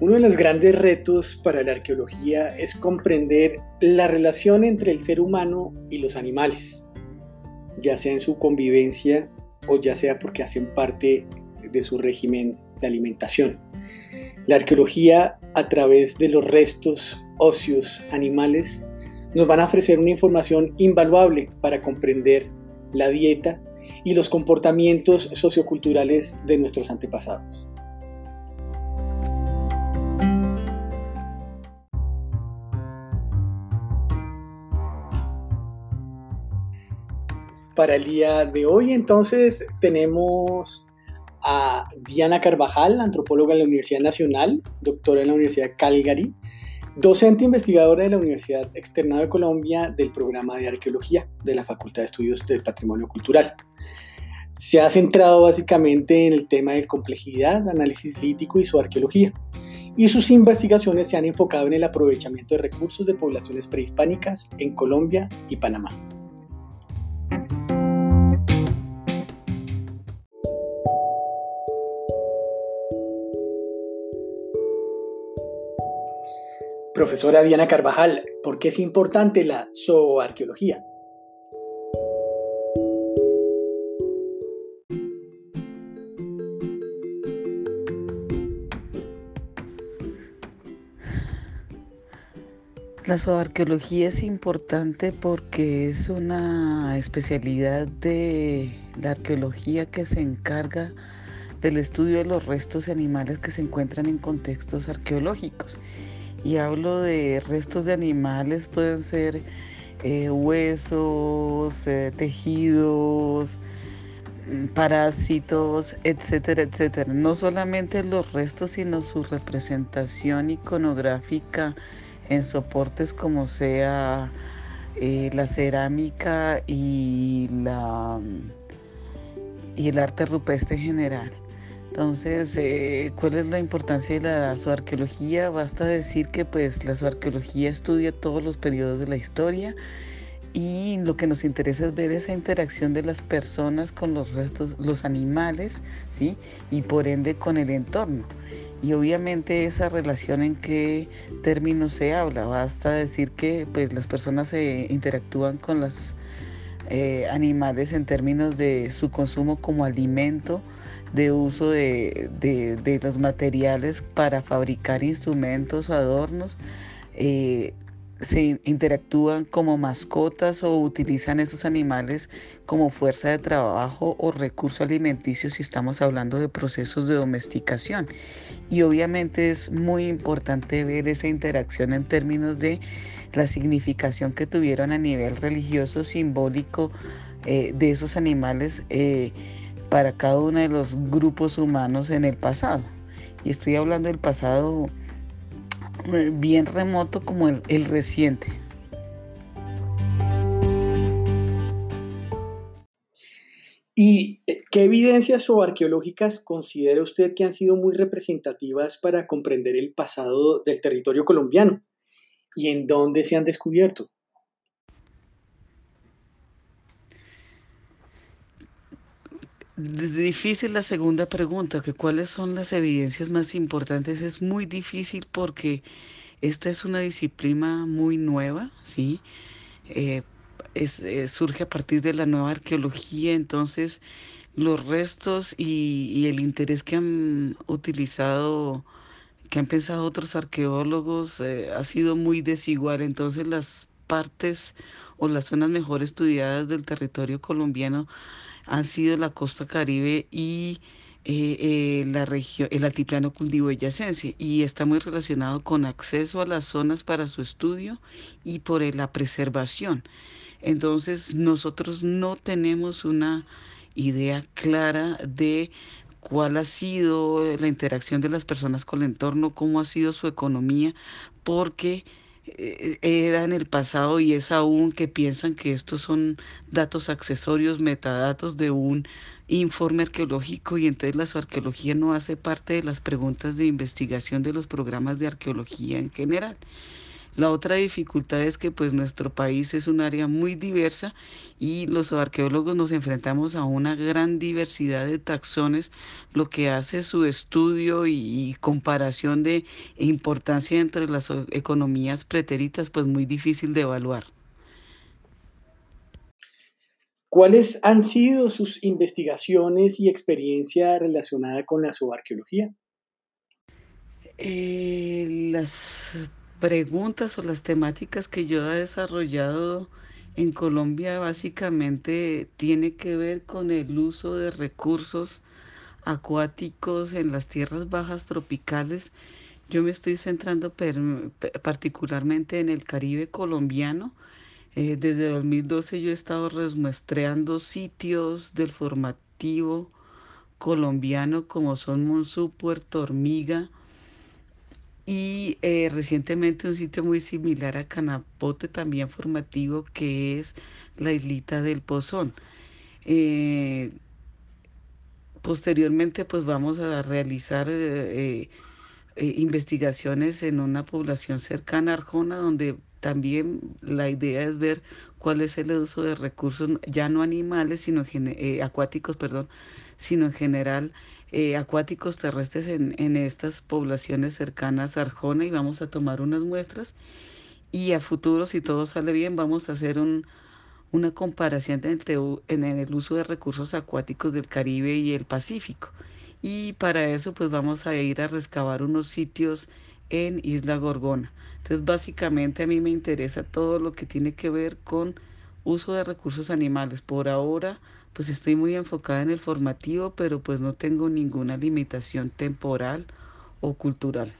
Uno de los grandes retos para la arqueología es comprender la relación entre el ser humano y los animales, ya sea en su convivencia o ya sea porque hacen parte de su régimen de alimentación. La arqueología a través de los restos óseos animales nos van a ofrecer una información invaluable para comprender la dieta y los comportamientos socioculturales de nuestros antepasados. Para el día de hoy entonces tenemos a Diana Carvajal, antropóloga en la Universidad Nacional, doctora en la Universidad Calgary, docente investigadora de la Universidad Externada de Colombia del programa de arqueología de la Facultad de Estudios del Patrimonio Cultural. Se ha centrado básicamente en el tema de complejidad, análisis lítico y su arqueología, y sus investigaciones se han enfocado en el aprovechamiento de recursos de poblaciones prehispánicas en Colombia y Panamá. Profesora Diana Carvajal, ¿por qué es importante la zooarqueología? La zooarqueología es importante porque es una especialidad de la arqueología que se encarga del estudio de los restos animales que se encuentran en contextos arqueológicos y hablo de restos de animales, pueden ser eh, huesos, eh, tejidos, mm, parásitos, etcétera, etcétera. No solamente los restos, sino su representación iconográfica en soportes como sea eh, la cerámica y, la, y el arte rupestre en general. Entonces, eh, ¿cuál es la importancia de la zooarqueología? Basta decir que pues la zooarqueología estudia todos los periodos de la historia y lo que nos interesa es ver esa interacción de las personas con los restos, los animales, ¿sí? Y por ende con el entorno. Y obviamente esa relación en qué términos se habla. Basta decir que pues las personas se interactúan con los eh, animales en términos de su consumo como alimento, de uso de, los materiales para fabricar instrumentos o adornos. Eh, se interactúan como mascotas o utilizan esos animales como fuerza de trabajo o recurso alimenticio si estamos hablando de procesos de domesticación. Y obviamente es muy importante ver esa interacción en términos de la significación que tuvieron a nivel religioso, simbólico eh, de esos animales. Eh, para cada uno de los grupos humanos en el pasado. Y estoy hablando del pasado eh, bien remoto como el, reciente. ¿Y eh, qué evidencias o arqueológicas considera usted que han sido muy representativas para comprender el pasado del territorio colombiano? ¿Y en dónde se han descubierto? Difícil la segunda pregunta, que cuáles son las evidencias más importantes. Es muy difícil porque esta es una disciplina muy nueva, ¿sí? Eh, eh, surge a partir de la nueva arqueología, entonces los restos y, el interés que han utilizado, que han pensado otros arqueólogos, eh, ha sido muy desigual. Entonces las partes o las zonas mejor estudiadas del territorio colombiano han sido la costa caribe y eh, eh, la región, el altiplano cundiboyacense y está muy relacionado con acceso a las zonas para su estudio y por la preservación. Entonces nosotros no tenemos una idea clara de cuál ha sido la interacción de las personas con el entorno, cómo ha sido su economía, porque eh, era en el pasado y es aún que piensan que estos son datos accesorios, metadatos de un informe arqueológico y entonces la arqueología no hace parte de las preguntas de investigación de los programas de arqueología en general. La otra dificultad es que pues nuestro país es un área muy diversa y los arqueólogos nos enfrentamos a una gran diversidad de taxones, lo que hace su estudio y, comparación de importancia entre las economías pretéritas pues muy difícil de evaluar. ¿Cuáles han sido sus investigaciones y experiencia relacionada con la subarqueología? Eh, las preguntas o las temáticas que yo he desarrollado en Colombia básicamente tiene que ver con el uso de recursos acuáticos en las tierras bajas tropicales. Yo me estoy centrando particularmente en el Caribe colombiano. Eh, desde 2012 yo he estado remuestreando sitios del formativo colombiano como son Monzú, Puerto Hormiga, y eh, recientemente un sitio muy similar a Canapote, también formativo, que es la islita del Pozón. Eh, posteriormente, pues vamos a realizar eh, investigaciones en una población cercana a Arjona, donde también la idea es ver cuál es el uso de recursos, ya no animales, sino acuáticos, perdón, sino en general eh, acuáticos terrestres en, en, estas poblaciones cercanas a Arjona y vamos a tomar unas muestras y a futuro, si todo sale bien, vamos a hacer un, una comparación entre, en el uso de recursos acuáticos del Caribe y el Pacífico. Y para eso pues vamos a ir a rescabar unos sitios en Isla Gorgona. Entonces básicamente a mí me interesa todo lo que tiene que ver con uso de recursos animales. Por ahora pues estoy muy enfocada en el formativo, pero pues no tengo ninguna limitación temporal o cultural.